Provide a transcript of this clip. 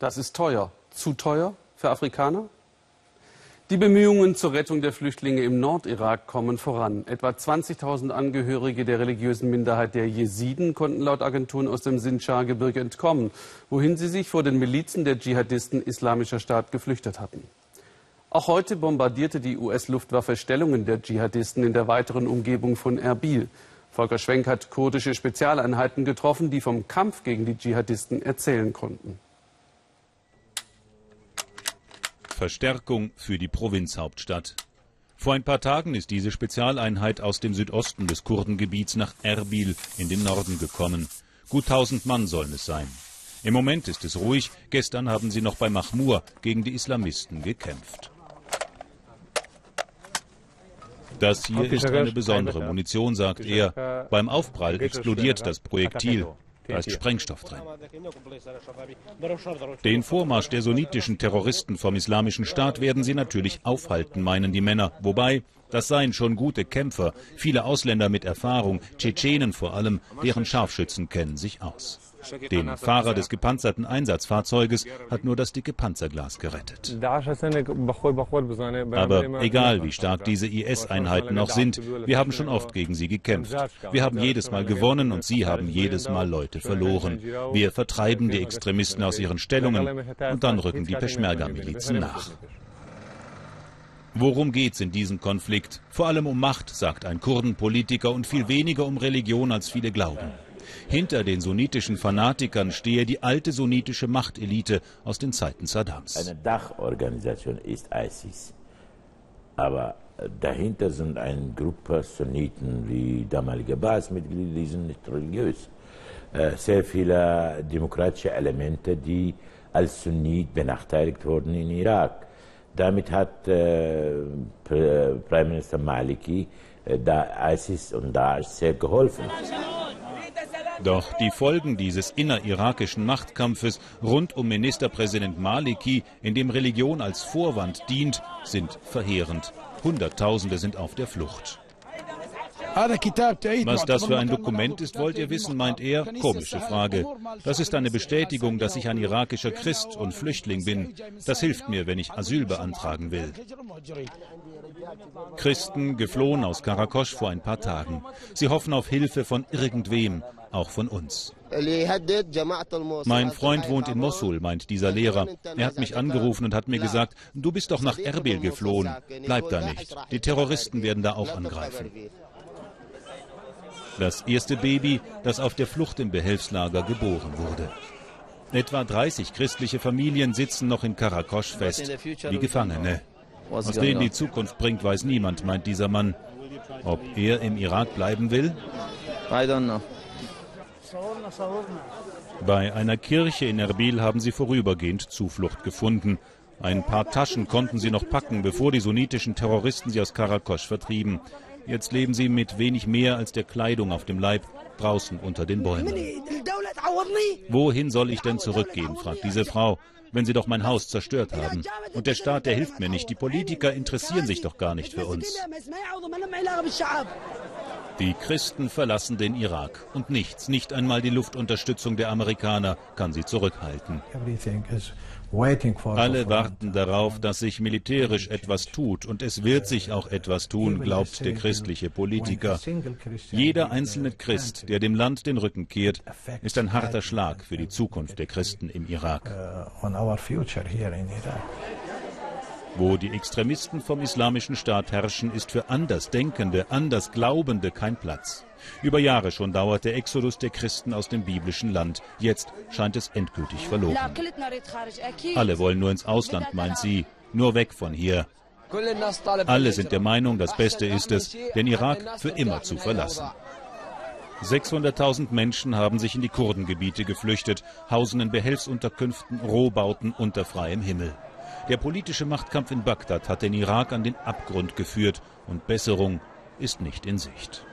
Das ist teuer. Zu teuer für Afrikaner? Die Bemühungen zur Rettung der Flüchtlinge im Nordirak kommen voran. Etwa 20.000 Angehörige der religiösen Minderheit der Jesiden konnten laut Agenturen aus dem Sinjar-Gebirge entkommen, wohin sie sich vor den Milizen der Dschihadisten Islamischer Staat geflüchtet hatten. Auch heute bombardierte die US-Luftwaffe Stellungen der Dschihadisten in der weiteren Umgebung von Erbil. Volker Schwenk hat kurdische Spezialeinheiten getroffen, die vom Kampf gegen die Dschihadisten erzählen konnten. Verstärkung für die Provinzhauptstadt. Vor ein paar Tagen ist diese Spezialeinheit aus dem Südosten des Kurdengebiets nach Erbil in den Norden gekommen. Gut tausend Mann sollen es sein. Im Moment ist es ruhig. Gestern haben sie noch bei Mahmur gegen die Islamisten gekämpft. Das hier ist eine besondere Munition, sagt er. Beim Aufprall explodiert das Projektil. Da ist Sprengstoff drin. Den Vormarsch der sunnitischen Terroristen vom Islamischen Staat werden sie natürlich aufhalten, meinen die Männer. Wobei, das seien schon gute Kämpfer, viele Ausländer mit Erfahrung, Tschetschenen vor allem, deren Scharfschützen kennen sich aus. Den Fahrer des gepanzerten Einsatzfahrzeuges hat nur das dicke Panzerglas gerettet. Aber egal, wie stark diese IS-Einheiten noch sind, wir haben schon oft gegen sie gekämpft. Wir haben jedes Mal gewonnen und sie haben jedes Mal Leute verloren. Wir vertreiben die Extremisten aus ihren Stellungen und dann rücken die Peschmerga-Milizen nach. Worum geht's in diesem Konflikt? Vor allem um Macht, sagt ein Kurdenpolitiker, und viel weniger um Religion, als viele glauben. Hinter den sunnitischen Fanatikern stehe die alte sunnitische Machtelite aus den Zeiten Saddams. Eine Dachorganisation ist ISIS. Aber dahinter sind eine Gruppe Sunniten wie damalige Baas-Mitglieder, die sind nicht religiös. Äh, sehr viele demokratische Elemente, die als Sunnit benachteiligt wurden in Irak. Damit hat äh, Prime Maliki äh, ISIS und Daesh sehr geholfen. Doch die Folgen dieses innerirakischen Machtkampfes rund um Ministerpräsident Maliki, in dem Religion als Vorwand dient, sind verheerend. Hunderttausende sind auf der Flucht. Was das für ein Dokument ist, wollt ihr wissen, meint er. Komische Frage. Das ist eine Bestätigung, dass ich ein irakischer Christ und Flüchtling bin. Das hilft mir, wenn ich Asyl beantragen will. Christen geflohen aus Karakosch vor ein paar Tagen. Sie hoffen auf Hilfe von irgendwem, auch von uns. Mein Freund wohnt in Mosul, meint dieser Lehrer. Er hat mich angerufen und hat mir gesagt, du bist doch nach Erbil geflohen. Bleib da nicht. Die Terroristen werden da auch angreifen. Das erste Baby, das auf der Flucht im Behelfslager geboren wurde. Etwa 30 christliche Familien sitzen noch in Karakosch fest, wie Gefangene. Was denen die Zukunft bringt, weiß niemand, meint dieser Mann. Ob er im Irak bleiben will? I don't know. Bei einer Kirche in Erbil haben sie vorübergehend Zuflucht gefunden. Ein paar Taschen konnten sie noch packen, bevor die sunnitischen Terroristen sie aus Karakosch vertrieben. Jetzt leben sie mit wenig mehr als der Kleidung auf dem Leib draußen unter den Bäumen. Wohin soll ich denn zurückgehen, fragt diese Frau, wenn sie doch mein Haus zerstört haben. Und der Staat, der hilft mir nicht. Die Politiker interessieren sich doch gar nicht für uns. Die Christen verlassen den Irak und nichts, nicht einmal die Luftunterstützung der Amerikaner kann sie zurückhalten. Alle warten darauf, dass sich militärisch etwas tut und es wird sich auch etwas tun, glaubt der christliche Politiker. Jeder einzelne Christ, der dem Land den Rücken kehrt, ist ein harter Schlag für die Zukunft der Christen im Irak. Wo die Extremisten vom Islamischen Staat herrschen, ist für Andersdenkende, Andersglaubende kein Platz. Über Jahre schon dauert der Exodus der Christen aus dem biblischen Land. Jetzt scheint es endgültig verloren. Alle wollen nur ins Ausland, meint sie. Nur weg von hier. Alle sind der Meinung, das Beste ist es, den Irak für immer zu verlassen. 600.000 Menschen haben sich in die Kurdengebiete geflüchtet, hausen in Behelfsunterkünften, Rohbauten unter freiem Himmel. Der politische Machtkampf in Bagdad hat den Irak an den Abgrund geführt und Besserung ist nicht in Sicht.